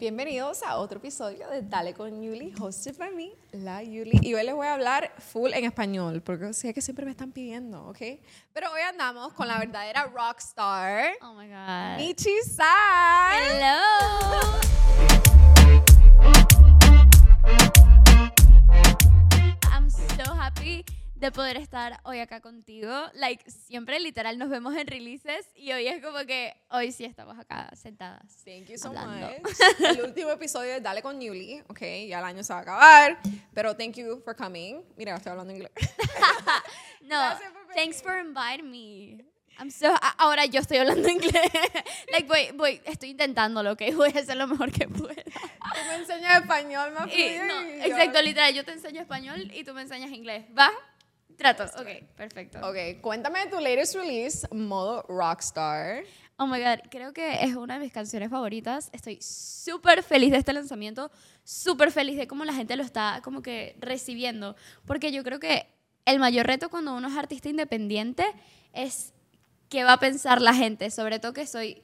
Bienvenidos a otro episodio de Dale con Yuli, hosted by me, la Yuli. Y hoy les voy a hablar full en español, porque sé que siempre me están pidiendo, ¿ok? Pero hoy andamos con la verdadera rockstar, Oh my god. Michi San. Hello. De poder estar hoy acá contigo. Like, siempre literal nos vemos en releases y hoy es como que hoy sí estamos acá sentadas. Thank you so Hablando. much. El último episodio de Dale con Yuli, ¿ok? Ya el año se va a acabar, pero thank you for coming. Mira, estoy hablando inglés. No, thanks for inviting me. I'm so ahora yo estoy hablando inglés. like voy voy estoy intentándolo, ¿ok? Voy a hacer lo mejor que pueda. Tú me enseñas español más Y, no, y yo- exacto, literal, yo te enseño español y tú me enseñas inglés. ¿Va? Trato. Ok, perfecto. Ok, cuéntame de tu latest release, modo rockstar. Oh my god, creo que es una de mis canciones favoritas. Estoy súper feliz de este lanzamiento, súper feliz de cómo la gente lo está como que recibiendo. Porque yo creo que el mayor reto cuando uno es artista independiente es qué va a pensar la gente. Sobre todo que soy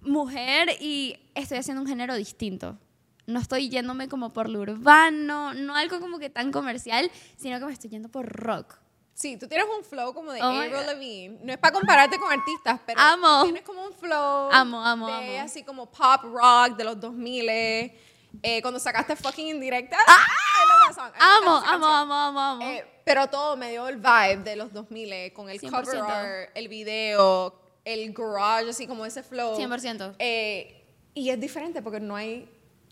mujer y estoy haciendo un género distinto. No estoy yéndome como por lo urbano, no algo como que tan comercial, sino que me estoy yendo por rock. Sí, tú tienes un flow como de Oh Avril. Lavigne. No es para compararte con artistas, pero Amo. tienes como un flow Amo, amo, de amo. así como pop rock de los 2000 eh, cuando sacaste fucking indirecta. ¡Ah! Amo, amo, amo, amo, amo. Eh, pero todo me dio el vibe de los 2000 eh, con el 100%. cover art, el video, el garage, así como ese flow. 100%. Eh, y es diferente porque no hay.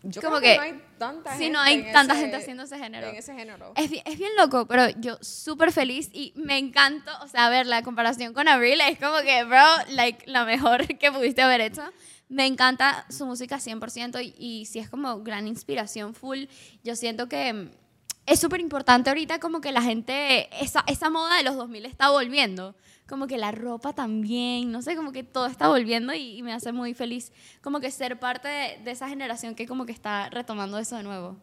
Yo Como creo que, que- no hay tanta sí, gente. no hay tanta ese- gente haciendo ese género. En ese género. Es, bi- es bien loco, pero yo súper feliz y me encantó, o sea, a ver, la comparación con Avril es como que, bro, like, la mejor que pudiste haber hecho. Me encanta su música 100% y, y sí es como gran inspiración full. Yo siento que es súper importante ahorita como que la gente, esa, esa moda de los 2000 está volviendo. Como que la ropa también, no sé, como que todo está volviendo y, y me hace muy feliz como que ser parte de, de esa generación que como que está retomando eso de nuevo.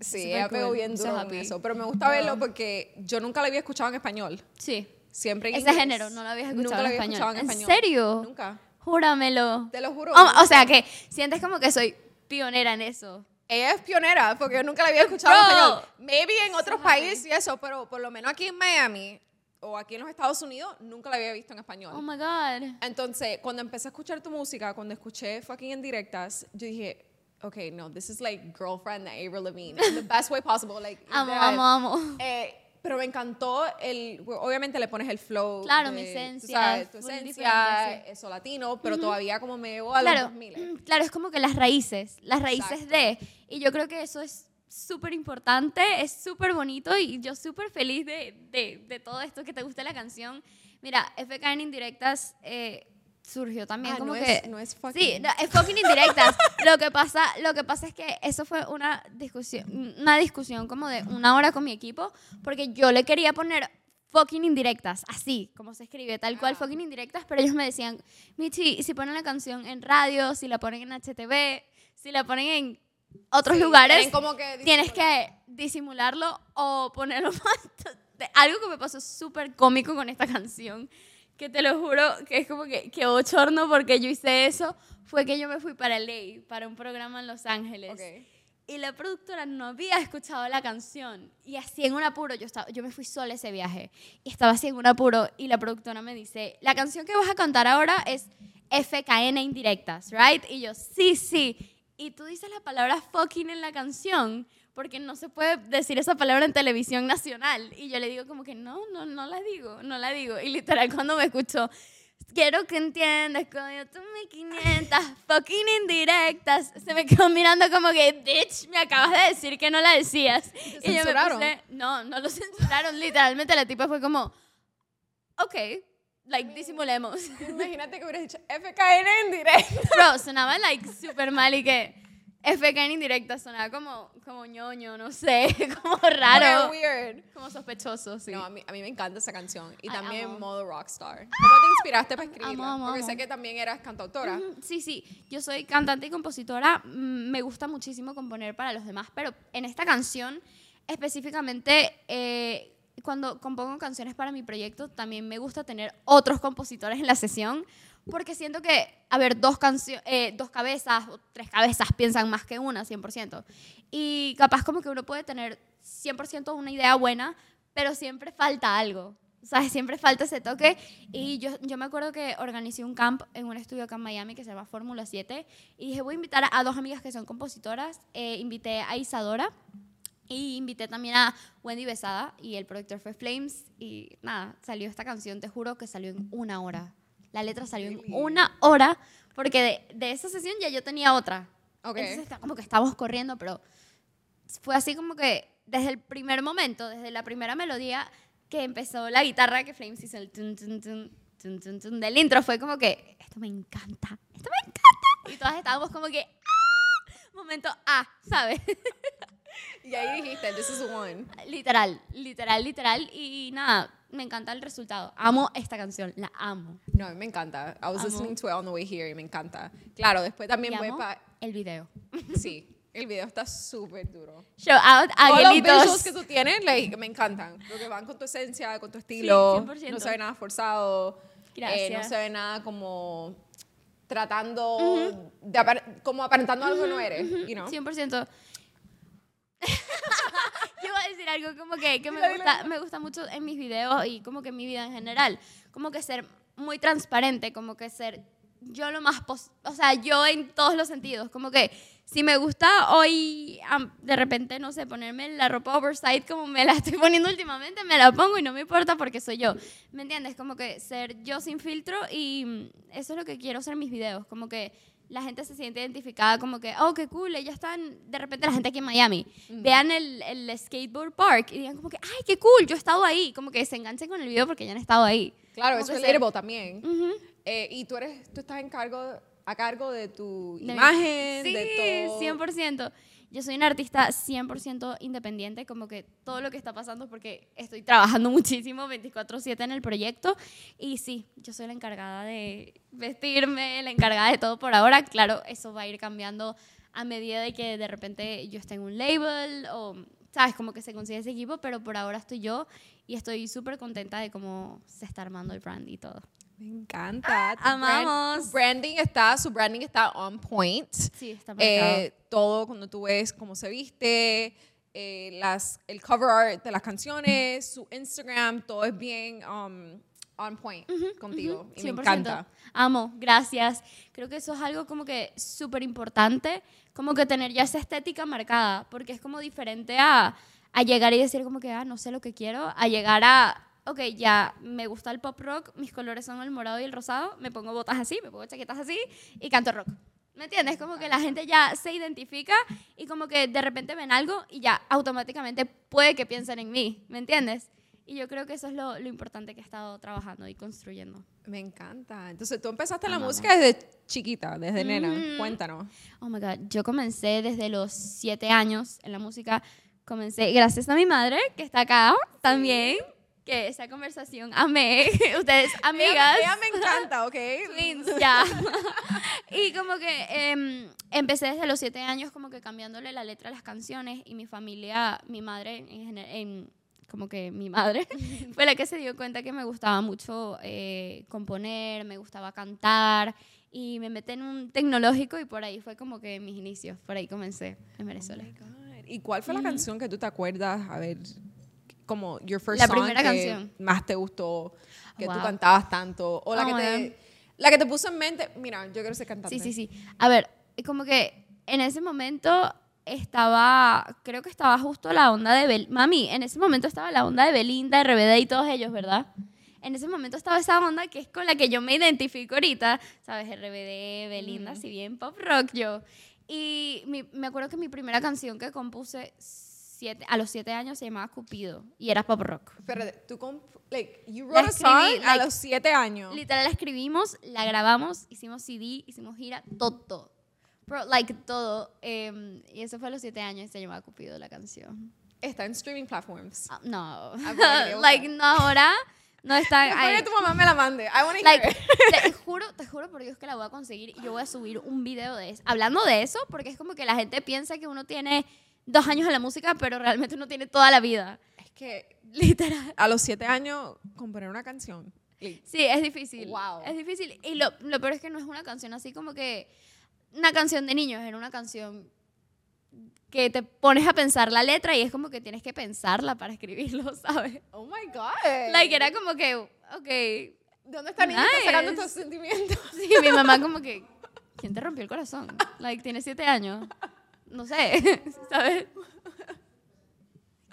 Sí, Súper ella pegó cool. bien duro eso. Pero me gusta verlo porque yo nunca la había escuchado en español. Sí. Siempre en Ese inglés. género no lo habías escuchado Nunca en había español. escuchado en ¿En español. serio? Nunca. Júramelo. Te lo juro. Oh, o sea que sientes como que soy pionera en eso. Ella es pionera porque yo nunca la había escuchado en español. Maybe en otros países y eso, pero por lo menos aquí en Miami o aquí en los Estados Unidos nunca la había visto en español. Oh my God. Entonces, cuando empecé a escuchar tu música, cuando escuché fucking en directas, yo dije, okay, no, this is like girlfriend de Avril Lavigne, in the best way possible. Like, Amo, amo, amo. Eh, pero me encantó el, obviamente le pones el flow. Claro, de, mi esencia, sabes, tu esencia, diferente, eso latino, pero todavía como me llevó a los Claro, 2000. claro, es como que las raíces, las raíces Exacto. de. Y yo creo que eso es súper importante, es súper bonito y yo súper feliz de, de, de todo esto, que te guste la canción. Mira, FK en indirectas eh, surgió también Ah, como no que... es- no es fucking. Sí, no, es fucking indirectas. lo, que pasa, lo que pasa es que eso fue una discusión, una discusión como de una hora con mi equipo, porque yo le quería poner fucking indirectas, así, como se escribe, tal cual, Ah. fucking indirectas, pero ellos me decían, Michi, ¿y si ponen la canción en radio, si la ponen en HTV, si la ponen en otros Sí, lugares, como que tienes que disimularlo o ponerlo más... Algo que me pasó súper cómico con esta canción, que te lo juro que es como que, que bochorno porque yo hice eso, fue que yo me fui para LA, para un programa en Los Ángeles. Ok. Y la productora no había escuchado la canción. Y así en un apuro, yo, estaba, yo me fui sola ese viaje. Y estaba así en un apuro. Y la productora me dice, la canción que vas a cantar ahora es FKN indirectas, ¿right? Y yo, sí, sí. Y tú dices la palabra fucking en la canción. Porque no se puede decir esa palabra en televisión nacional. Y yo le digo como que no, no, no la digo, no la digo. Y literal cuando me escuchó, quiero que entiendas, coño, tú me 500 fucking indirectas. Se me quedó mirando como que, bitch, me acabas de decir que no la decías. Y yo me puse, no, no lo censuraron, literalmente la tipa fue como, ok, like, disimulemos. Imagínate que hubieras dicho FKN en directo. Bro, sonaba like súper mal y que FK en indirecta sonaba como, como ñoño, no sé, como raro. Weird, weird. Como sospechoso, sí. No, a mí, a mí me encanta esa canción. Y Ay, también amo. modo rockstar. ¿Cómo te inspiraste para escribirla? Amo, amo, Porque sé que también eras cantautora. Sí, sí, yo soy cantante y compositora, mm, me gusta muchísimo componer para los demás, pero en esta canción específicamente, eh, cuando compongo canciones para mi proyecto, también me gusta tener otros compositores en la sesión, porque siento que, a ver, dos, eh, dos cabezas o tres cabezas piensan más que una, 100%. Y capaz como que uno puede tener 100% una idea buena, pero siempre falta algo. Sea, siempre falta ese toque. Y yo, yo me acuerdo que organicé un camp en un estudio acá en Miami que se llama Fórmula 7. Y dije, voy a invitar a dos amigas que son compositoras. Eh, invité a Isadora y invité también a Wendy Besada. Y el productor fue Flames. Y nada, salió esta canción, te juro que salió en una hora. La letra salió en una hora, porque de, de esa sesión ya yo tenía otra. Ok. Entonces, está- como que estábamos corriendo, pero fue así como que desde el primer momento, desde la primera melodía que empezó la guitarra que Flames hizo el tun, tun, tun, tun, tun, tun del intro, fue como que esto me encanta, esto me encanta. Y todas estábamos como que, ¡ah! Momento A, ¿sabes? Y ahí dijiste, this is one. literal, literal, literal. Y nada, me encanta el resultado. Amo esta canción, la amo. No, me encanta. I was Amo. listening to it on the way here y me encanta. Claro, después también Y voy amo para... el video. Sí, el video está súper duro. Show out a Todos los visuals que tú tienes, like, me encantan. Porque van con tu esencia, con tu estilo. 100%. no se ve nada forzado. eh, no Gracias. se ve nada como tratando de apar- como aparentando algo que no eres, you know? 100%. Decir algo como que, que me, gusta, me gusta mucho en mis videos y como que en mi vida en general. Como que ser muy transparente, como que ser yo lo más... pos- o sea, yo en todos los sentidos. Como que si me gusta hoy, de repente, no sé, ponerme la ropa oversight como me la estoy poniendo últimamente, me la pongo y no me importa porque soy yo. ¿Me entiendes? Como que ser yo sin filtro y eso es lo que quiero hacer en mis videos. Como que la gente se siente identificada como que, oh, qué cool, ella está en- de repente la gente aquí en Miami, vean el, el skateboard park y digan como que, ay, qué cool, yo he estado ahí, como que se enganchen con el video porque ya han estado ahí. Claro, Como es relatable también. Eh, y tú eres, tú estás en cargo, a cargo de tu De mi- imagen, sí, de todo. 100%. Yo soy una artista 100% independiente, como que todo lo que está pasando es porque estoy trabajando muchísimo 24/7 en el proyecto y sí, yo soy la encargada de vestirme, la encargada de todo por ahora. Claro, eso va a ir cambiando a medida de que de repente yo esté en un label o, sabes, como que se consigue ese equipo, pero por ahora estoy yo y estoy súper contenta de cómo se está armando el brand y todo. Me encanta. Tu brand- amamos. tu branding está, su branding está on point. Sí, está. Eh, todo cuando tú ves cómo se viste, eh, las, el cover art de las canciones, su Instagram, todo es bien um, on point contigo. Y me 100%. encanta. Amo, gracias. Creo que eso es algo como que súper importante, como que tener ya esa estética marcada, porque es como diferente a, a llegar y decir como que, ah, no sé lo que quiero, a llegar a, ok, ya me gusta el pop rock, mis colores son el morado y el rosado, me pongo botas así, me pongo chaquetas así y canto rock. ¿Me entiendes? Como que la gente ya se identifica y como que de repente ven algo y ya automáticamente puede que piensen en mí, ¿me entiendes? Y yo creo que eso es lo, lo importante que he estado trabajando y construyendo. Me encanta. Entonces, tú empezaste en la música desde chiquita, desde nena. Mm. Cuéntanos. Oh my God, yo comencé desde los siete años en la música. Comencé gracias a mi madre, que está acá también, que esa conversación amé. Ustedes, amigas. Ella, ella me encanta, ¿ok? Twins, ya. y como que em, empecé desde los siete años como que cambiándole la letra a las canciones y mi familia, mi madre, en, en- como que mi madre, fue la que se dio cuenta que me gustaba mucho eh, componer, me gustaba cantar y me metí en un tecnológico y por ahí fue como que mis inicios, por ahí comencé en Venezuela. Oh God. ¿Y cuál fue la canción que tú te acuerdas? A ver, como your first La song primera que canción. más te gustó, que tú Wow. cantabas tanto, o la Oh, que my te la que te puso en mente, mira, yo quiero ser cantante. Sí, sí, sí. A ver, como que en ese momento estaba, creo que estaba justo la onda de Bel Mami, en ese momento estaba la onda de Belinda, RBD y todos ellos, ¿verdad? En ese momento estaba esa onda que es con la que yo me identifico ahorita, ¿sabes? RBD, Belinda, si bien pop rock yo. Y mi- me acuerdo que mi primera canción que compuse siete, a los siete años se llamaba Cupido y era pop rock. Pero tú comp- like you wrote a escribí, song a like, los siete años. Literal la escribimos, la grabamos, hicimos CD, hicimos gira, todo. Bro, like todo. em, y eso fue a los siete años, se llamaba Cupido la canción. Está en streaming platforms. Ah, no. Ah, like, no ahora. No está Después ahí. que tu mamá me la mande. I wanna hear Like, it. te juro, te juro por Dios que la voy a conseguir y yo voy a subir un video de eso. Hablando de eso, porque es como que la gente piensa que uno tiene dos años en la música, pero realmente uno tiene toda la vida. Es que Literal. a los siete años componer una canción. Sí, es difícil. Wow. Es difícil. Y lo, lo peor es que no es una canción así como que una canción de niños, era una canción que te pones a pensar la letra y es como que tienes que pensarla para escribirlo, ¿sabes? Oh my God. Like, era como que, ok. ¿De dónde está niña está sacando Nice. estos sentimientos? Sí, mi mamá como que, ¿quién te rompió el corazón? Like, tiene siete años. No sé, ¿sabes?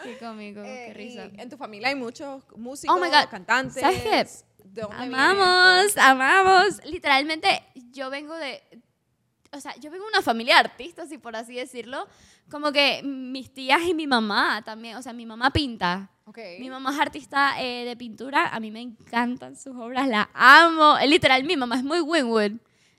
Qué cómico, Eh, qué risa. y en tu familia hay muchos músicos, Oh my God. cantantes. ¿Sabes qué? ¿De dónde Amamos, amamos. Literalmente, yo vengo de. O sea, yo vengo de una familia de artistas, y por así decirlo. Como que mis tías y mi mamá también. O sea, mi mamá pinta. Ok. Mi mamá es artista eh, de pintura. A mí me encantan sus obras, la amo. Literal, mi mamá es muy Winwood.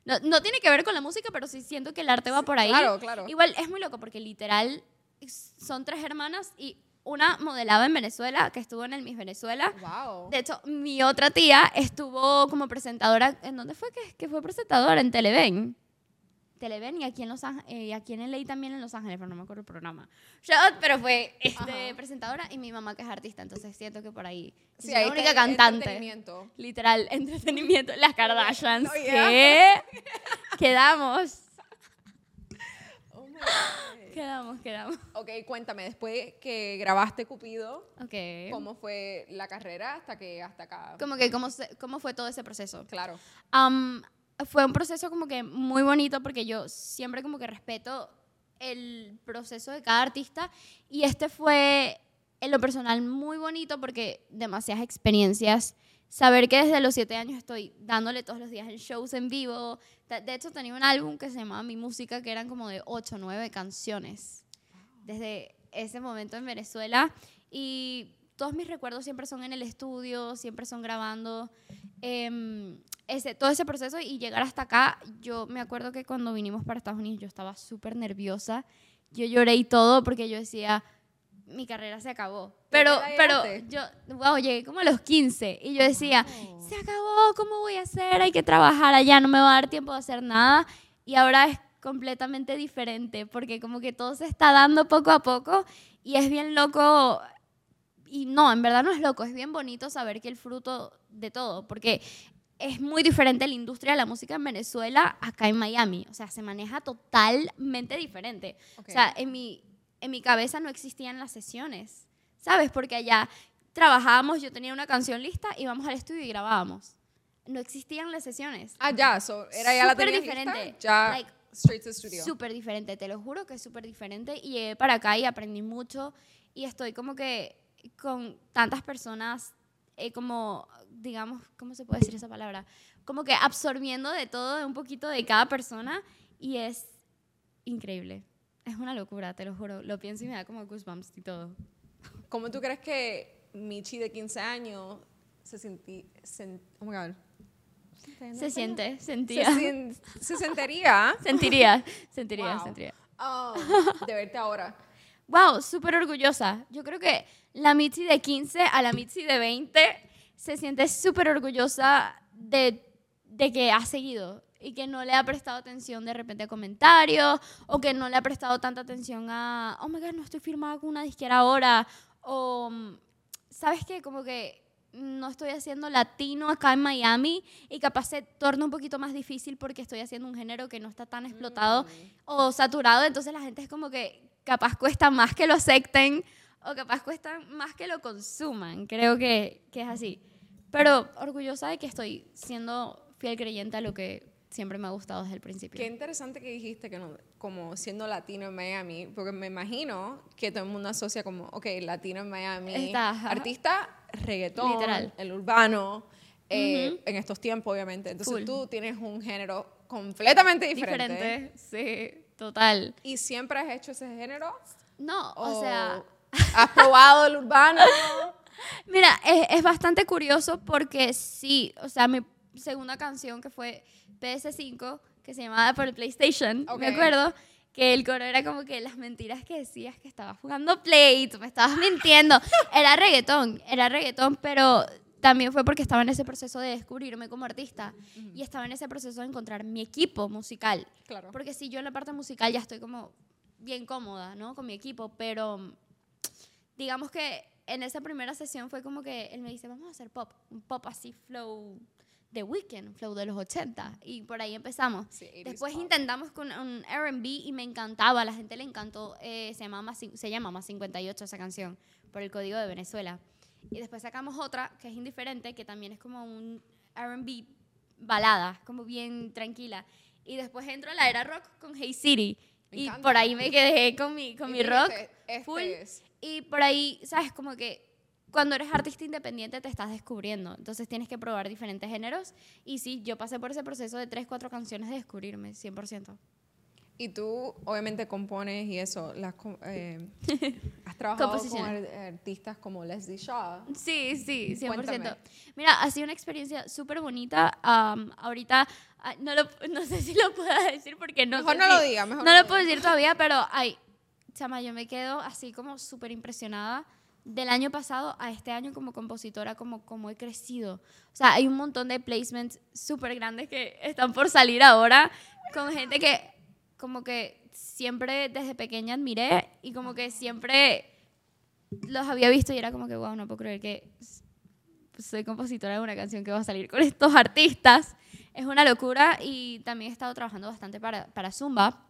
No, no tiene que ver con la música, pero sí siento que el arte va por ahí. claro, claro. Igual es muy loco porque literal son tres hermanas y una modelaba en Venezuela, que estuvo en el Miss Venezuela. Wow. De hecho, mi otra tía estuvo como presentadora. ¿En dónde fue que, que fue presentadora? En Televen. Televen y aquí en Los Ángeles, y aquí en LA también en Los Ángeles, pero no me acuerdo el programa. Shot, pero fue este, presentadora y mi mamá que es artista, entonces siento que por ahí. Sí, soy ahí la única está el cantante. entretenimiento. Literal, entretenimiento. Las Kardashians. Oh, ¿Qué? Quedamos. Oh my God. Quedamos, quedamos. Ok, cuéntame, después que grabaste Cupido, Ok. ¿cómo fue la carrera hasta que hasta acá? Como que, ¿cómo, se- ¿cómo fue todo ese proceso? Claro. Am, fue un proceso como que muy bonito porque yo siempre como que respeto el proceso de cada artista y este fue en lo personal muy bonito porque demasiadas experiencias. Saber que desde los siete años estoy dándole todos los días en shows en vivo. De hecho, tenía un álbum que se llamaba Mi Música, que eran como de ocho o nueve canciones. Desde ese momento en Venezuela. Y todos mis recuerdos siempre son en el estudio, siempre son grabando. Em, ese, todo ese proceso y llegar hasta acá, yo me acuerdo que cuando vinimos para Estados Unidos yo estaba súper nerviosa. Yo lloré y todo porque yo decía, mi carrera se acabó. Pero, pero yo, wow, llegué como a los 15 y yo decía, Wow. se acabó, ¿cómo voy a hacer? Hay que trabajar allá, no me va a dar tiempo de hacer nada. Y ahora es completamente diferente porque como que todo se está dando poco a poco y es bien loco. Y no, en verdad no es loco, es bien bonito saber que el fruto de todo, porque es muy diferente la industria de la música en Venezuela acá en Miami. O sea, se maneja totalmente diferente. Ok. O sea, en mi, en mi cabeza no existían las sesiones, ¿sabes? Porque allá trabajábamos, yo tenía una canción lista, íbamos al estudio y grabábamos. No existían las sesiones. Ah, ya, so, era ya la Súper tenías diferente. lista, ya Like, straight to studio. Súper diferente, te lo juro que es súper diferente. Y llegué para acá y aprendí mucho. Y estoy como que con tantas personas, eh, como, digamos, ¿cómo se puede decir esa palabra? Como que absorbiendo de todo, un poquito de cada persona. Y es increíble. Es una locura, te lo juro. Lo pienso y me da como goosebumps y todo. ¿Cómo tú crees que Michi de 15 años se sentí, sen- oh my God. Se siente, Se, sentía. sien- se sentiría Sentiría, sentiría, Wow. sentiría. um, de verte ahora. Wow, súper orgullosa. Yo creo que la Mitzi de 15 a la Mitzi de 20 se siente súper orgullosa de, de que ha seguido y que no le ha prestado atención de repente a comentarios o que no le ha prestado tanta atención a, oh my God, no estoy firmada con una disquera ahora o, mm, ¿sabes qué? Como que no estoy haciendo latino acá en Miami y capaz se torna un poquito más difícil porque estoy haciendo un género que no está tan explotado o saturado, entonces la gente es como que capaz cuesta más que lo acepten o capaz cuesta más que lo consuman. Creo que, que es así. Pero orgullosa de que estoy siendo fiel creyente a lo que siempre me ha gustado desde el principio. Qué interesante que dijiste que no, como siendo latino en Miami, porque me imagino que todo el mundo asocia como, ok, latino en Miami, Está, artista, reggaetón, Literal. el urbano, eh, en estos tiempos obviamente. Entonces Full. tú tienes un género completamente diferente. Diferente, sí, total. ¿Y siempre has hecho ese género? No, o sea, ¿Has probado el urbano? Mira, es, es bastante curioso porque sí, o sea, mi segunda canción que fue PS5, que se llamaba por el PlayStation, Ok. me acuerdo que el coro era como que las mentiras que decías que estabas jugando Play, tú me estabas mintiendo. Era reggaetón, era reggaetón, pero también fue porque estaba en ese proceso de descubrirme como artista y estaba en ese proceso de encontrar mi equipo musical. Claro. Porque si yo en la parte musical ya estoy como bien cómoda, ¿no? Con mi equipo, pero digamos que en esa primera sesión fue como que él me dice, vamos a hacer pop, un pop así flow de Weekend, flow de los 80. Y por ahí empezamos. Sí, 80s Después pop. intentamos con un RB y me encantaba, a la gente le encantó. eh, se, llama se llama Más 58 esa canción, por el código de Venezuela. Y después sacamos otra que es indiferente, que también es como un RB balada, como bien tranquila. Y después entro a la era rock con Hey City. Me y encanta. por ahí me quedé con mi, con Y mi rock este full. es. Y por ahí, ¿sabes? Como que cuando eres artista independiente te estás descubriendo. Entonces tienes que probar diferentes géneros. Y sí, yo pasé por ese proceso de tres, cuatro canciones de descubrirme, 100%. Y tú, obviamente, compones y eso. Las, eh, has trabajado con artistas como Leslie Shaw. Sí, sí, 100%. Cuéntame. Mira, ha sido una experiencia súper bonita. Am, ahorita, ah, no, lo- no sé si lo puedo decir porque no Mejor sé no si- lo diga, mejor No lo lo puedo decir todavía, pero, ay, chama, yo me quedo así como súper impresionada del año pasado a este año como compositora, como, como he crecido. O sea, hay un montón de placements súper grandes que están por salir ahora con gente que como que siempre desde pequeña admiré y como que siempre los había visto y era como que, wow, no puedo creer que soy compositora de una canción que va a salir con estos artistas. Es una locura y también he estado trabajando bastante para, para Zumba,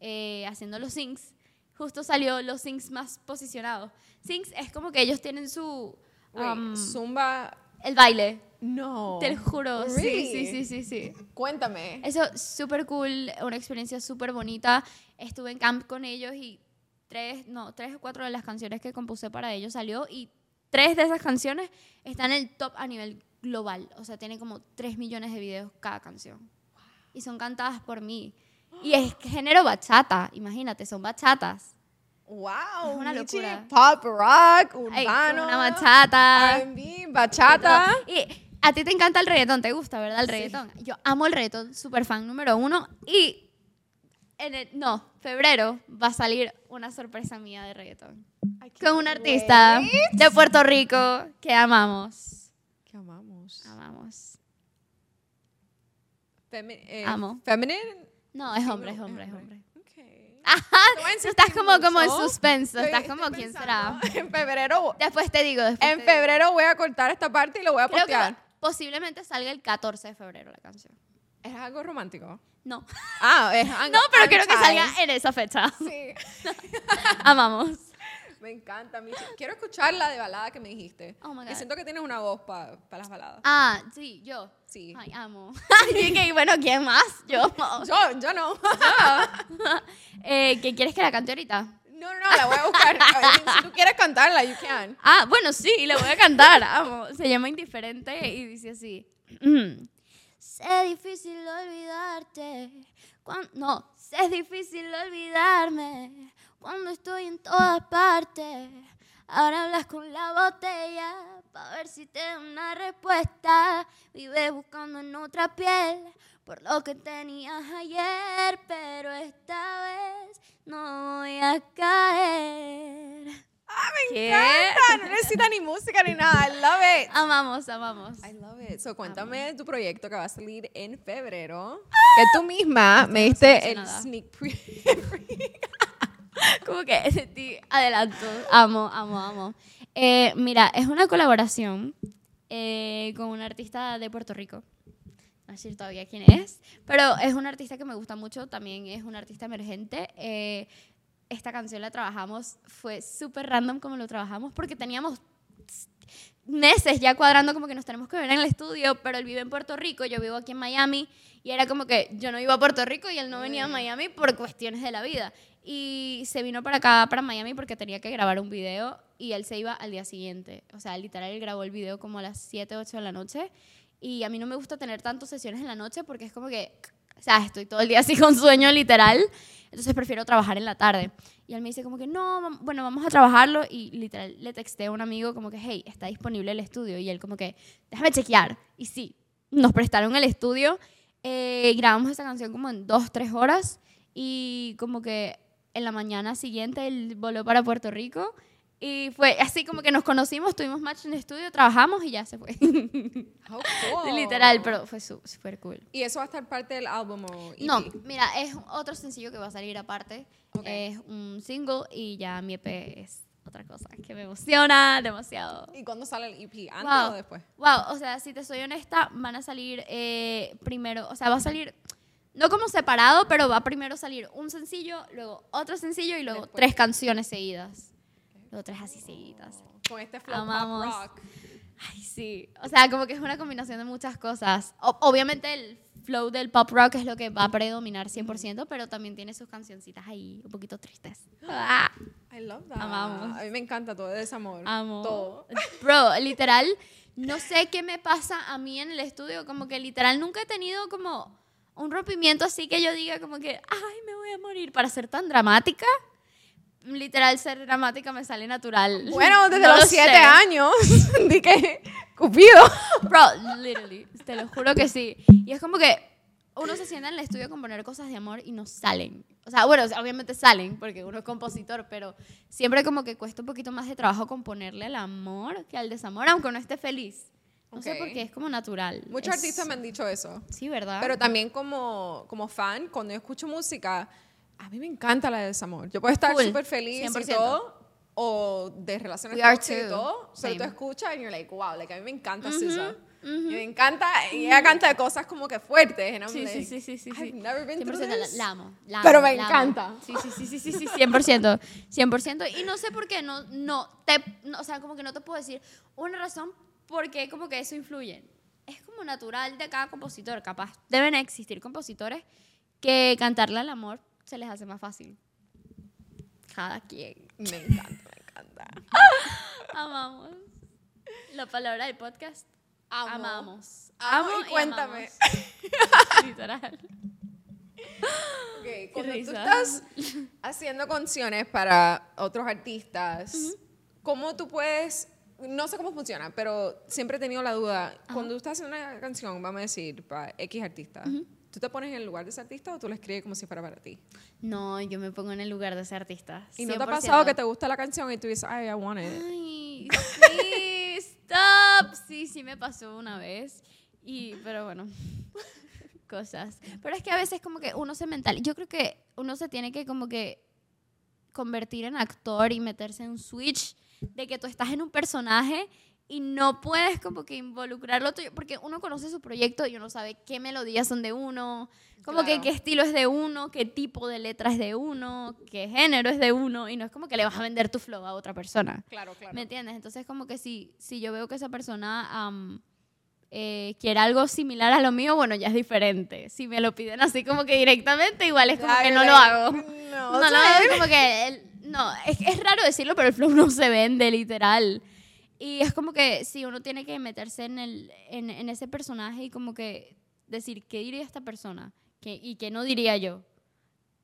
eh, haciendo los syncs. Justo salió los syncs más posicionados. Syncs es como que ellos tienen su... Wait, um, Zumba. el baile, No. te lo juro. Sí, Really? sí, sí, sí, sí. Cuéntame. Eso, súper cool, una experiencia súper bonita. Estuve en camp con ellos y tres, no, tres o cuatro de las canciones que compuse para ellos salió y tres de esas canciones están en el top a nivel global. O sea, tiene como tres millones de videos cada canción. Y son cantadas por mí. Y es género bachata, imagínate, son bachatas. Wow. Es una locura. Pop, rock, urbano. una bachata. R&B, bachata. Y a ti te encanta el reggaetón, te gusta, ¿verdad? El Sí. reggaetón. Yo amo el reggaetón, super fan número uno. Y en el, no, febrero va a salir una sorpresa mía de reggaetón. Con un artista wait. de Puerto Rico que amamos. Que amamos. Amamos. Femi- eh, Amo. Feminine. No, es hombre, es hombre, es hombre. Okay. Ajá, tú estás como, como en suspenso, Estoy- estás como, estoy ¿quién será? En febrero. Después te digo, después En te digo. febrero voy a cortar esta parte y lo voy a Creo que postear. posiblemente salga el 14 de febrero la canción. ¿Es algo romántico? No, Ah, es algo. no, pero quiero que salga en esa fecha. Sí. Amamos. Me encanta, Michi. Quiero escuchar la de balada que me dijiste. Oh my God. siento que tienes una voz para las baladas. Ah, sí, yo. Sí. Ay, amo. y que, bueno, ¿quién más? Yo. Yo, yo no. Eh, ¿Qué quieres que la cante ahorita? No, no, no, la voy a buscar. A ver, si tú quieres cantarla, you can. Ah, bueno, sí, le voy a cantar. Amo. Se llama Indiferente y dice así. Sé difícil olvidarte. cuan- no, sé difícil olvidarme cuando estoy en todas partes. Ahora hablas con la botella para ver si te da una respuesta. Vives buscando en otra piel por lo que tenías ayer, pero esta vez no voy a caer. Ah, me ¿Qué? encanta. No necesita ni música ni nada. I love it. Amamos, amamos. I love it. So, cuéntame tu proyecto que va a salir en febrero. Que tú misma me diste el sneak preview. Como que ti adelanto. Amo, amo, amo. Eh, mira, es una colaboración eh, con un artista de Puerto Rico. No sé todavía quién es, pero es un artista que me gusta mucho. También es un artista emergente. Eh, esta canción la trabajamos, fue súper random como lo trabajamos, porque teníamos meses ya cuadrando como que nos tenemos que ver en el estudio, pero él vive en Puerto Rico, yo vivo aquí en Miami, y era como que yo no iba a Puerto Rico y él no venía a Miami por cuestiones de la vida. Y se vino para acá, para Miami, porque tenía que grabar un video y él se iba al día siguiente. O sea, literal, él grabó el video como a las 7, 8 de la noche. Y a mí no me gusta tener tantas sesiones en la noche porque es como que, o sea, estoy todo el día así con sueño literal. Entonces prefiero trabajar en la tarde. Y él me dice como que, no, bueno, vamos a trabajarlo. Y literal le texté a un amigo como que, hey, está disponible el estudio. Y él como que, déjame chequear. Y sí, nos prestaron el estudio. Eh, grabamos esa canción como en dos, tres horas. Y como que en la mañana siguiente él voló para Puerto Rico. Y fue así como que nos conocimos, tuvimos match en el estudio, trabajamos y ya se fue. How cool. Literal, pero fue súper cool. ¿Y eso va a estar parte del álbum o EP? No, mira, es otro sencillo que va a salir aparte. Ok. Es un single y ya mi EP es otra cosa que me emociona demasiado. ¿Y cuándo sale el EP? ¿Antes Wow. o después? Wow, o sea, si te soy honesta, van a salir eh, primero, o sea, va a salir, no como separado, pero va a primero salir un sencillo, luego otro sencillo y luego Después. tres canciones seguidas. Luego tres así seguidas. Con este flow Amamos. pop rock. Ay, sí. O sea, como que es una combinación de muchas cosas. O- obviamente el flow del pop rock es lo que va a predominar 100%, pero también tiene sus cancioncitas ahí un poquito tristes. Ah, I love that. Amamos. A mí me encanta todo de desamor. amo. Todo. Bro, literal, no sé qué me pasa a mí en el estudio, como que literal nunca he tenido como un rompimiento así que yo diga como que, ay, me voy a morir para ser tan dramática. Literal, ser dramática me sale natural. Bueno, desde No los lo siete sé. años. Di que Cupido. Bro, literally, te lo juro que sí. Y es como que uno se sienta en el estudio a componer cosas de amor y no salen. O sea, bueno, obviamente salen porque uno es compositor, pero siempre como que cuesta un poquito más de trabajo componerle al amor que al desamor, aunque uno esté feliz. No sé por qué, es como natural. Muchos Es- artistas me han dicho eso. Sí, ¿verdad? Pero también como, como fan, cuando yo escucho música, a mí me encanta la de desamor. Yo puedo estar Full, súper feliz y 100%. todo, o de relaciones tóxicas y todo, pero tú escuchas y you're like, wow, like, a mí me encanta SZA. Y me encanta, y ella canta de cosas como que fuertes. I'm Sí, like, sí, sí, sí, sí. I've never been through 100% la, this. la amo, la Pero amo, me la amo. encanta. Sí, sí, sí, sí, sí, sí, 100%, 100%. Y no sé por qué, no, no, te, no, o sea, como que no te puedo decir una razón por qué como que eso influye. Es como natural de cada compositor, capaz. Deben existir compositores que cantarle al amor se les hace más fácil. Cada quien. Me encanta, me encanta. Amamos. La palabra del podcast. Amo. Amamos. Amo Amo y cuéntame. amamos. Literal. Ok, cuando tú estás haciendo canciones para otros artistas, ¿cómo tú puedes, no sé cómo funciona, pero siempre he tenido la duda, cuando tú estás haciendo una canción, vamos a decir, para X artista, ¿tú te pones en el lugar de ese artista o tú la escribes como si fuera para ti? No, yo me pongo en el lugar de ese artista. ¿Y no te ha 100%. pasado que te gusta la canción y tú dices, ay, I want it? Ay, sí, stop. Sí, sí me pasó una vez. Y, pero bueno, cosas. Pero es que a veces como que uno se mental, yo creo que uno se tiene que como que convertir en actor y meterse en un switch de que tú estás en un personaje y no puedes como que involucrarlo tuyo, porque uno conoce su proyecto y uno sabe qué melodías son de uno, como que qué estilo es de uno, qué tipo de letra es de uno, qué género es de uno, y no es como que le vas a vender tu flow a otra persona. Claro, claro. ¿Me entiendes? Entonces, como que si, si yo veo que esa persona eh, quiere algo similar a lo mío, bueno, ya es diferente. Si me lo piden así como que directamente, igual es como que no lo hago. No, No, ¿sabes? es como que. el- no, es, es raro decirlo, pero el flow no se vende, literal. Y es como que si uno tiene que meterse en, el, en, en ese personaje y como que decir, ¿qué diría esta persona? ¿Qué, ¿Y qué no diría yo?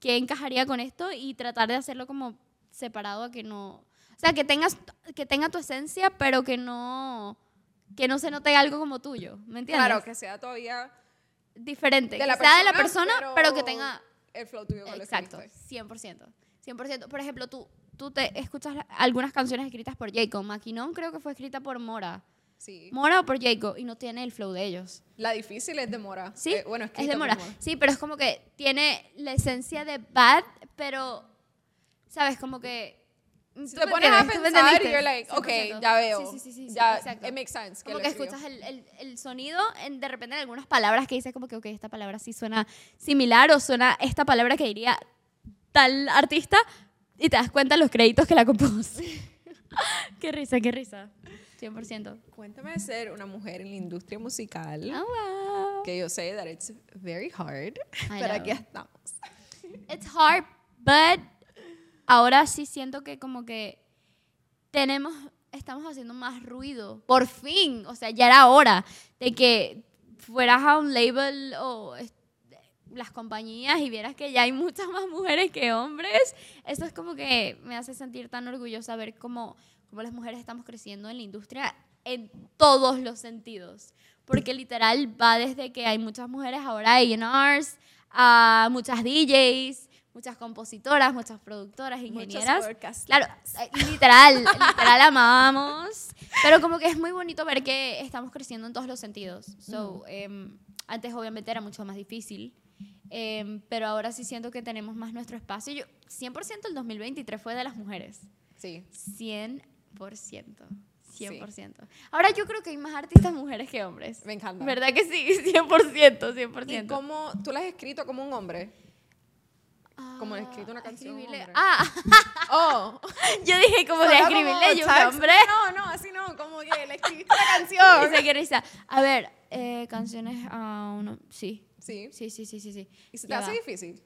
¿Qué encajaría con esto? Y tratar de hacerlo como separado a que no... O sea, que, tengas, que tenga tu esencia, pero que no, que no se note algo como tuyo. ¿Me entiendes? Claro, que sea todavía Diferente. de que la sea de la persona, persona, pero, que tenga el flow tuyo. con Exacto, escribiste. 100%. 100%. Por ejemplo, tú, tú te escuchas algunas canciones escritas por Jacob. Maquinón creo que fue escrita por Mora. Sí. Mora o por Jacob y no tiene el flow de ellos. La difícil es de Mora. Sí, Eh, bueno, es de por Mora. Sí, pero es como que tiene la esencia de Bad, pero, ¿sabes? Como que... Tú ¿tú te pones a pensar y you're like, 100%. ok, ya veo. Sí, sí, sí, sí, ya, exacto. it makes sense. Como lo que escuchas el, el, el sonido, en, de repente en algunas palabras que dices como que, ok, esta palabra sí suena similar o suena esta palabra que diría tal artista y te das cuenta los créditos que la compuso. qué risa, qué risa. 100%. Cuéntame de ser una mujer en la industria musical, Oh, wow. que yo sé that it's very hard, I pero know. aquí estamos. It's hard, but ahora sí siento que como que tenemos, estamos haciendo más ruido. Por fin, o sea, ya era hora de que fueras a un label o las compañías y vieras que ya hay muchas más mujeres que hombres. Eso es como que me hace sentir tan orgullosa ver cómo, cómo las mujeres estamos creciendo en la industria en todos los sentidos. Porque literal va desde que hay muchas mujeres ahora A&Rs, a muchas DJs, muchas compositoras, muchas productoras, ingenieras. podcasts. Claro, literal, literal amamos. Pero como que es muy bonito ver que estamos creciendo en todos los sentidos. So, em, antes obviamente era mucho más difícil. Em, pero ahora sí siento que tenemos más nuestro espacio. Yo, 100% el 2023 fue de las mujeres. Sí. 100%. 100%. Ahora yo creo que hay más artistas mujeres que hombres. Me encanta. ¿Verdad que sí? 100%, 100%. ¿Y cómo tú la has escrito como un hombre? Como Ah, escrito una canción, escribirle- hombre. Ah, Oh. yo dije como de escribirle yo un hombre. No, no, así no, como que le escribiste la canción. Dice que risa. A ver, eh, canciones a uno. Sí. Sí. Sí, sí, sí, sí, sí. ¿Y se te Ya hace va. difícil?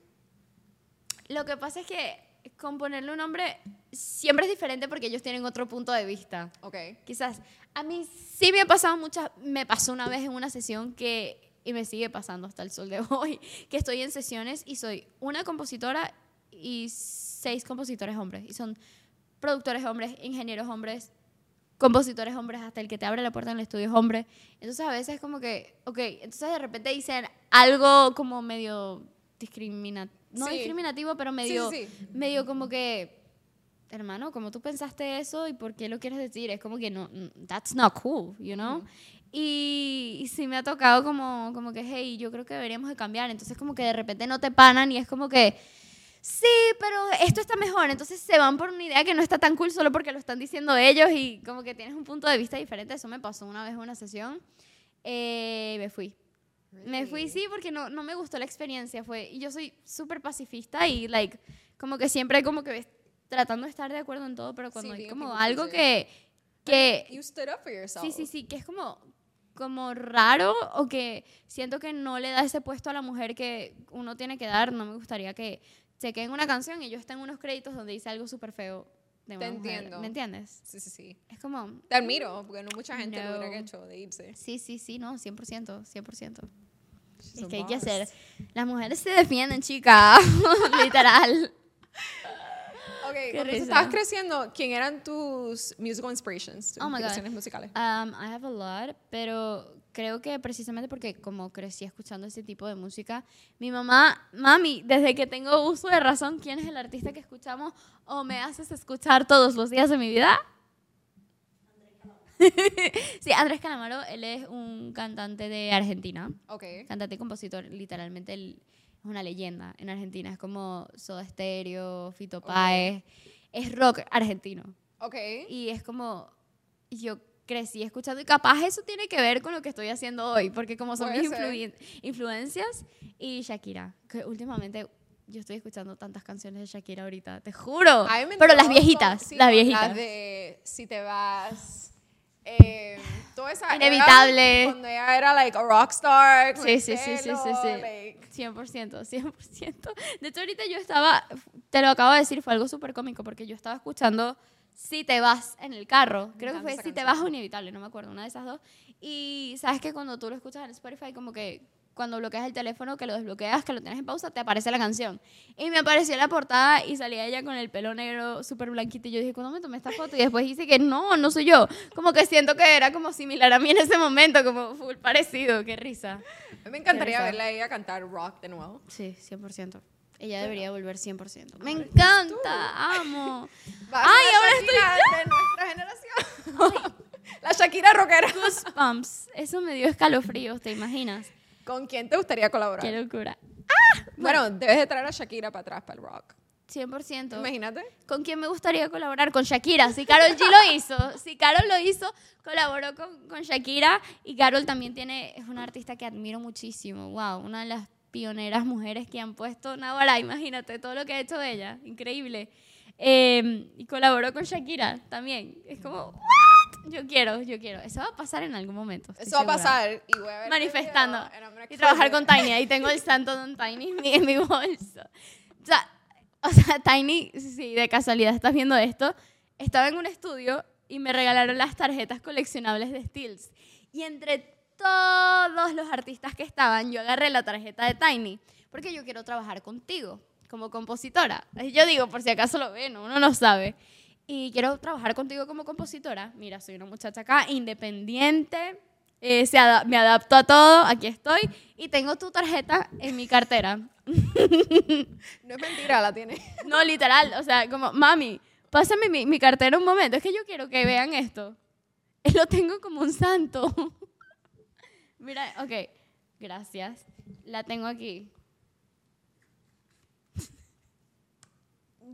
Lo que pasa es que componerle un nombre siempre es diferente porque ellos tienen otro punto de vista. Ok. Quizás. A mí sí me ha pasado muchas. Me pasó una vez en una sesión que. Y me sigue pasando hasta el sol de hoy. Que estoy en sesiones y soy una compositora y seis compositores hombres. Y son productores hombres, ingenieros hombres, compositores hombres, hasta el que te abre la puerta en el estudio es hombre. Entonces a veces como que, ok, entonces de repente dicen algo como medio discriminativo, no Sí. discriminativo, pero medio, sí, sí. medio como que, hermano, como tú pensaste eso y por qué lo quieres decir, es como que no, mm, that's not cool, you know? Y, y sí me ha tocado como, como que, hey, yo creo que deberíamos de cambiar. Entonces como que de repente no te panan y es como que, sí, pero esto está mejor. Entonces se van por una idea que no está tan cool solo porque lo están diciendo ellos y como que tienes un punto de vista diferente. Eso me pasó una vez en una sesión. Eh, me fui. Me fui, sí, porque no, no me gustó la experiencia. Fue, y yo soy súper pacifista y, like, como que siempre como que tratando de estar de acuerdo en todo, pero cuando Sí, hay como algo que, que You stood up for yourself. Sí, sí, sí, que es como, como raro o que siento que no le da ese puesto a la mujer que uno tiene que dar. No me gustaría que se quede en una canción y yo esté en unos créditos donde dice algo súper feo de Te mujer. entiendo. ¿Me entiendes? Sí, sí, sí. Es como, Te admiro, porque no mucha gente lo hubiera hecho de irse. sí, sí, sí, no, 100%, 100%. She's Es que hay que hacer. Las mujeres se defienden, chica. Literal. Ok, Qué cuando estabas creciendo, ¿quién eran tus musical inspirations? Tus Oh inspiraciones musicales. Um, I have a lot, pero creo que precisamente porque como crecí escuchando ese tipo de música, mi mamá, mami, desde que tengo uso de razón, ¿quién es el artista que escuchamos o me haces escuchar todos los días de mi vida? sí, Andrés Calamaro, él es un cantante de Argentina, Ok. cantante y compositor, literalmente él es una leyenda en Argentina, es como Soda Stereo, Fito Páez, es rock argentino. Ok. Y es como, yo crecí escuchando y capaz eso tiene que ver con lo que estoy haciendo hoy, porque como son Puede mis ser. influen- influencias y Shakira, que últimamente yo estoy escuchando tantas canciones de Shakira ahorita, te juro, pero las viejitas, con- sí, las viejitas. Las de Si te vas. Eh, toda esa era Inevitable. cuando ella era like a rockstar. Sí, el sí, sí, sí, pelo, sí, sí. like- 100%, 100%. De hecho, ahorita yo estaba, te lo acabo de decir, fue algo súper cómico, porque yo estaba escuchando Si te vas en el carro. Creo que fue Si te vas o Inevitable, no me acuerdo, una de esas dos. Y sabes que cuando tú lo escuchas en Spotify, como que cuando bloqueas el teléfono, que lo desbloqueas, que lo tienes en pausa, te aparece la canción. Y me apareció la portada y salía ella con el pelo negro súper blanquito. Y yo dije, ¿cuándo me tomé esta foto? Y después dice que no, no soy yo. Como que siento que era como similar a mí en ese momento, como full parecido. Qué risa. Me encantaría risa. verla a ella cantar rock de nuevo. Sí, 100%. Ella debería volver 100%. Me Ay, encanta, amo. Va a Ay, ahora Shakira de nuestra generación. la Shakira rockera. Goosebumps. Eso me dio escalofríos, ¿te imaginas? ¿Con quién te gustaría colaborar? Qué locura. Bueno, debes de traer a Shakira para atrás, para el rock. 100%. Imagínate. ¿Con quién me gustaría colaborar? Con Shakira. Si Carol G lo hizo, si Carol lo hizo, colaboró con, con Shakira. Y Carol también tiene, es una artista que admiro muchísimo. Wow, una de las pioneras mujeres que han puesto Navarra. Imagínate todo lo que ha hecho ella. Increíble. Eh, y colaboró con Shakira también. Es como, ¿what? Yo quiero, yo quiero. Eso va a pasar en algún momento. Eso va a pasar y voy a ver. manifestando y trabajar con. Tiny. Ahí tengo el santo Don Tiny en mi, en mi bolso. O sea, o sea, Tiny, si de casualidad estás viendo esto, estaba en un estudio y me regalaron las tarjetas coleccionables de Steels. Y entre todos los artistas que estaban, yo agarré la tarjeta de Tiny porque yo quiero trabajar contigo como compositora. Yo digo, por si acaso lo ven, uno no sabe. Y quiero trabajar contigo como compositora. Mira, soy una muchacha acá, independiente, eh, se me adapto a todo, aquí estoy, y tengo tu tarjeta en mi cartera. No es mentira, la tiene. No, literal, o sea, como, mami, pásame mi, mi cartera un momento, es que yo quiero que vean esto. Lo tengo como un santo. Mira, ok, gracias. La tengo aquí.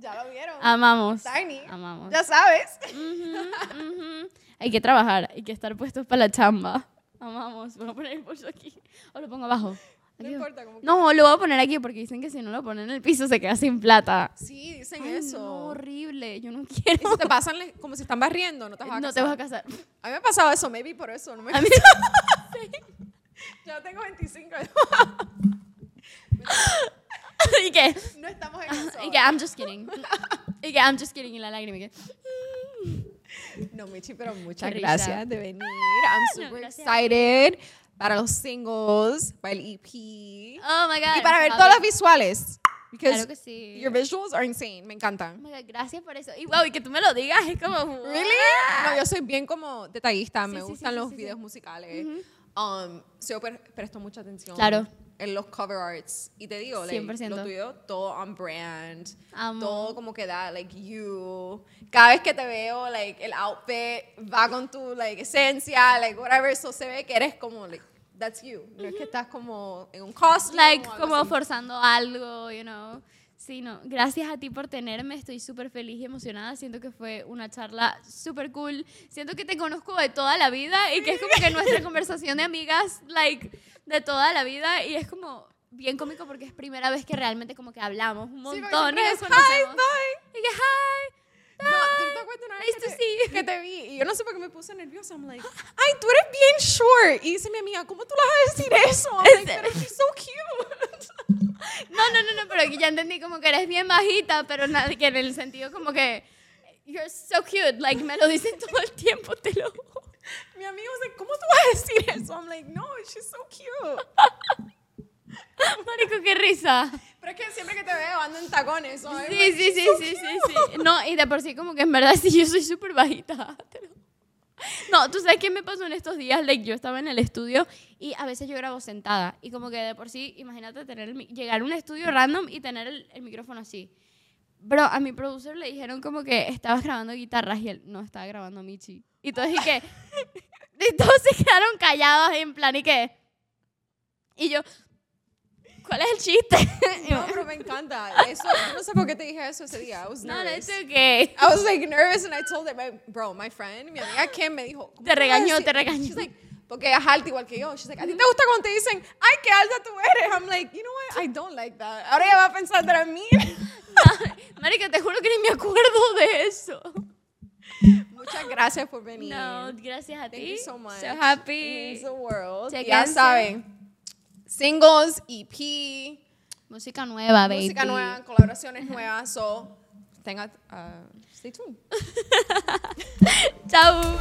Ya lo vieron. Amamos. Tiny. Amamos. Ya sabes. Ujú, ujú. Hay que trabajar, hay que estar puestos para la chamba. Amamos. Voy a poner el bolso aquí. O lo pongo abajo. No Aquí. importa cómo No, lo voy a poner aquí porque dicen que si no lo ponen en el piso se queda sin plata. Sí, dicen Ay, eso. No, horrible. Yo no Y quiero. si te pasan como si están barriendo, no te vas a No casar. te vas a casar. A mí me ha pasado eso, maybe por eso no me A mí- Yo tengo 25 ¿Y qué? No estamos en eso. Y que I'm just kidding. Y que I'm just kidding y la lágrima. y que- No, Michi, pero muchas risa. gracias de venir. I'm No, super gracias. excited para los singles, para el EP. Oh my God. y para ver las happy. visuales. Because Claro que sí. your visuals are insane. Me Oh encantan. my God, gracias por eso. Y wow, y que tú me lo digas es como. Really? No, yo soy bien como detallista. me Sí, sí, gustan sí, sí, los sí, videos sí. musicales. um, so yo pre- presto mucha atención. Claro. En los cover arts. Y te digo, like, 100%. lo tuyo, todo on brand. Amo. Todo como que da, like, you. Cada vez que te veo, like, el outfit va con tu, like, esencia, like, whatever. So se ve que eres como, like, that's you. No es que estás como en un costume. like como así. forzando algo, you know. Sí, no. Gracias a ti por tenerme. Estoy súper feliz y emocionada. Siento que fue una charla súper cool. Siento que te conozco de toda la vida y que es como que nuestra conversación de amigas, like, de toda la vida. Y es como bien cómico porque es primera vez que realmente como que hablamos un Sí, montón y siempre nos es, hi, conocemos. bye. Y que, hi. No, ¿tú te acuerdas una vez Nice que te, que vi? Y yo no sé por qué me puse nerviosa. I'm like, ay, tú eres bien short. Y dice mi amiga, ¿cómo tú le vas a decir eso? I'm like, pero she's so cute. No, no, no, no, pero que ya entendí como que eres bien bajita, pero nada, que en el sentido como que you're so cute, like me lo dicen todo el tiempo, te lo juro. Mi amigo dice, ¿cómo tú vas a decir eso? I'm like, no, she's so cute. Marico, qué risa. Pero es que siempre que te veo ando en tacones. Sí, sí, sí, sí, sí, sí. No, y de por sí como que en verdad sí, yo soy súper bajita. No, tú sabes qué me pasó en estos días, like yo estaba en el estudio y a veces yo grabo sentada y como que de por sí, imagínate tener el llegar a un estudio random y tener el, el micrófono así. Bro, a mi producer le dijeron como que estabas grabando guitarras y él no estaba grabando Michi. Y todos y que y todos se quedaron callados en plan y que y yo ¿Cuál es el chiste? No, pero me encanta. Eso, no sé por qué te dije eso ese día. I was no, no, nervous. it's okay. I was like nervous and I told my, bro, my friend, mi amiga Kim me dijo, ¿cómo Te regañó, decir-" te regañó. She's like, porque es alta igual que yo. She's like, ¿a ti te gusta cuando te dicen, ay, qué alta tú eres? I'm like, you know what? I don't like that. Ahora ella va a pensar that I'm mean. Marica, te juro que ni me acuerdo de eso. Muchas gracias por venir. No, gracias a Thank ti. you so much. So It happy. means the world. Ya saben, singles, EP. Música nueva, baby. Música nueva, colaboraciones nuevas. So, uh, stay tuned. Chao.